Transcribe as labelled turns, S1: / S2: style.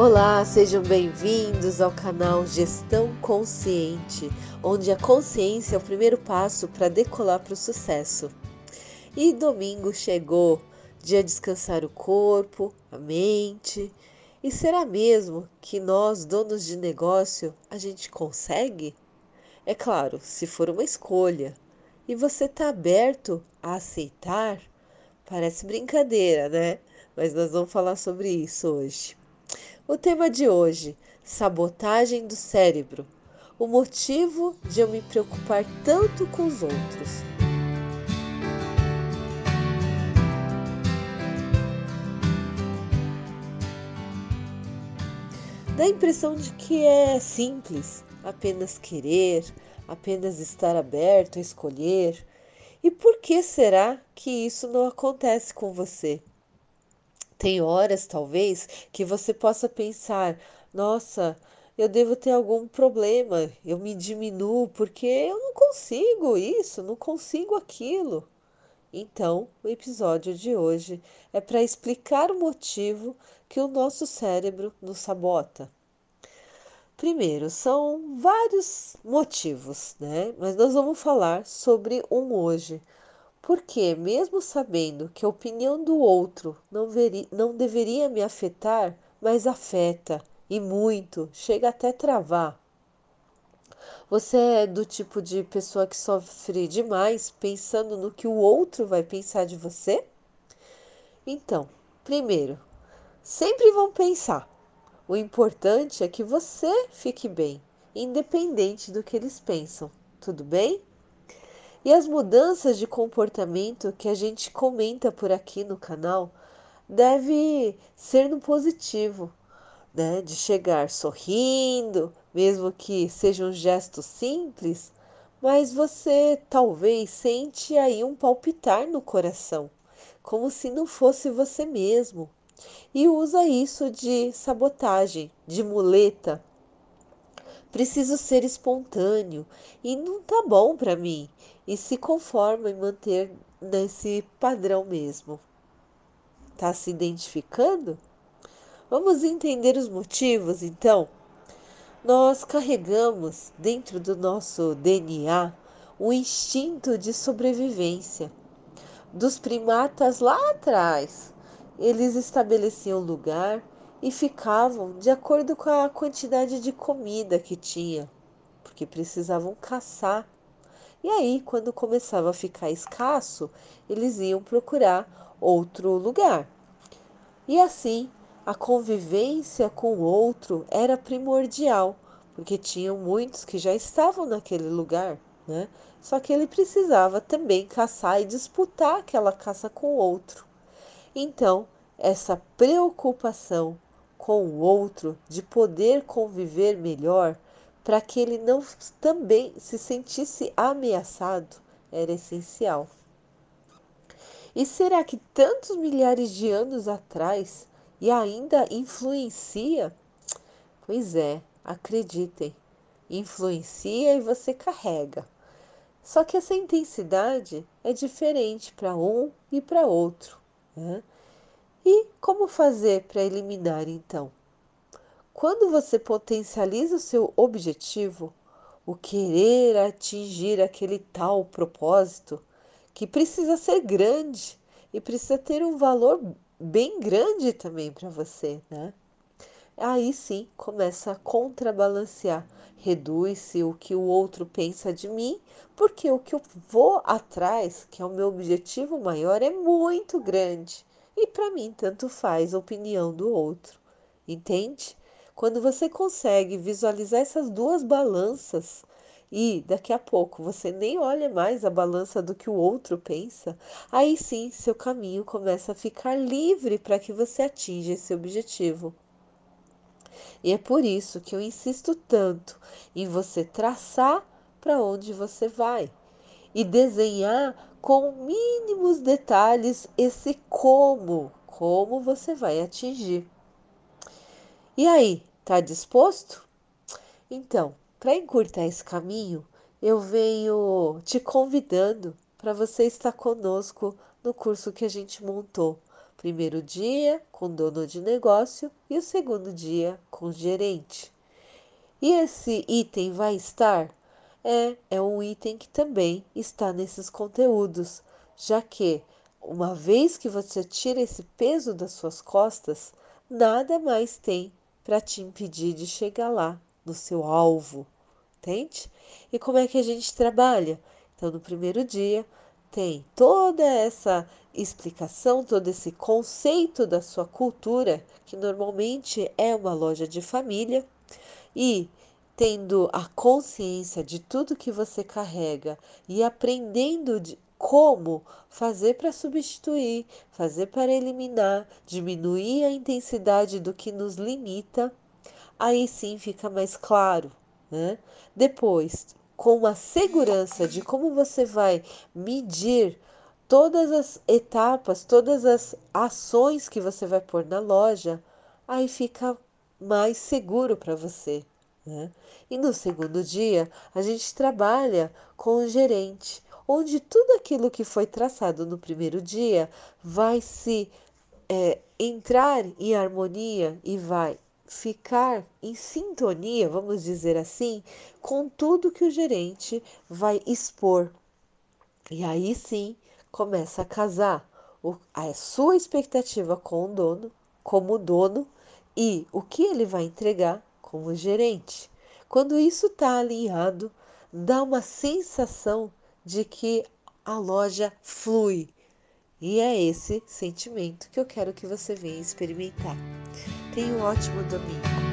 S1: Olá, sejam bem-vindos ao canal Gestão Consciente, onde a consciência é o primeiro passo para decolar para o sucesso. E domingo chegou, dia de descansar o corpo, a mente. E será mesmo que nós, donos de negócio, a gente consegue? É claro, se for uma escolha. E você está aberto a aceitar? Parece brincadeira, né? Mas nós vamos falar sobre isso hoje. O tema de hoje: sabotagem do cérebro. O motivo de eu me preocupar tanto com os outros. Dá a impressão de que é simples, apenas querer, apenas estar aberto a escolher. E por que será que isso não acontece com você? Tem horas, talvez, que você possa pensar: nossa, eu devo ter algum problema, eu me diminuo porque eu não consigo isso, não consigo aquilo. Então, o episódio de hoje é para explicar o motivo que o nosso cérebro nos sabota. Primeiro, são vários motivos, né? Mas nós vamos falar sobre um hoje, porque, mesmo sabendo que a opinião do outro não, veri, não deveria me afetar, mas afeta e muito, chega até travar. Você é do tipo de pessoa que sofre demais pensando no que o outro vai pensar de você? Então, primeiro, sempre vão pensar. O importante é que você fique bem, independente do que eles pensam. Tudo bem? E as mudanças de comportamento que a gente comenta por aqui no canal deve ser no positivo, né? De chegar sorrindo, mesmo que seja um gesto simples, mas você talvez sente aí um palpitar no coração, como se não fosse você mesmo. E usa isso de sabotagem, de muleta. Preciso ser espontâneo e não tá bom para mim e se conforma em manter nesse padrão mesmo. Está se identificando? Vamos entender os motivos então? Nós carregamos dentro do nosso DNA o instinto de sobrevivência. Dos primatas lá atrás, eles estabeleciam lugar e ficavam de acordo com a quantidade de comida que tinha, porque precisavam caçar e aí, quando começava a ficar escasso, eles iam procurar outro lugar. E assim, a convivência com o outro era primordial, porque tinham muitos que já estavam naquele lugar, né? Só que ele precisava também caçar e disputar aquela caça com o outro. Então, essa preocupação com o outro de poder conviver melhor para que ele não também se sentisse ameaçado era essencial. E será que tantos milhares de anos atrás e ainda influencia? Pois é, acreditem, influencia e você carrega. Só que essa intensidade é diferente para um e para outro. Né? E como fazer para eliminar então? Quando você potencializa o seu objetivo, o querer atingir aquele tal propósito, que precisa ser grande e precisa ter um valor bem grande também para você, né? Aí sim começa a contrabalancear, reduz-se o que o outro pensa de mim, porque o que eu vou atrás, que é o meu objetivo maior, é muito grande. E para mim tanto faz a opinião do outro, entende? Quando você consegue visualizar essas duas balanças e daqui a pouco você nem olha mais a balança do que o outro pensa, aí sim seu caminho começa a ficar livre para que você atinja esse objetivo. E é por isso que eu insisto tanto em você traçar para onde você vai e desenhar com mínimos detalhes esse como, como você vai atingir. E aí, Está disposto? Então, para encurtar esse caminho, eu venho te convidando para você estar conosco no curso que a gente montou Primeiro dia com dono de negócio e o segundo dia com gerente. E esse item vai estar? É, é um item que também está nesses conteúdos, já que uma vez que você tira esse peso das suas costas, nada mais tem para te impedir de chegar lá no seu alvo, entende? E como é que a gente trabalha? Então, no primeiro dia, tem toda essa explicação, todo esse conceito da sua cultura, que normalmente é uma loja de família, e tendo a consciência de tudo que você carrega e aprendendo de como fazer para substituir, fazer para eliminar, diminuir a intensidade do que nos limita, aí sim fica mais claro. Né? Depois, com a segurança de como você vai medir todas as etapas, todas as ações que você vai pôr na loja, aí fica mais seguro para você. Né? E no segundo dia, a gente trabalha com o gerente, onde tudo aquilo que foi traçado no primeiro dia vai se é, entrar em harmonia e vai ficar em sintonia, vamos dizer assim, com tudo que o gerente vai expor. E aí sim começa a casar a sua expectativa com o dono, como dono, e o que ele vai entregar como gerente. Quando isso está alinhado, dá uma sensação de que a loja flui. E é esse sentimento que eu quero que você venha experimentar. Tenha um ótimo domingo.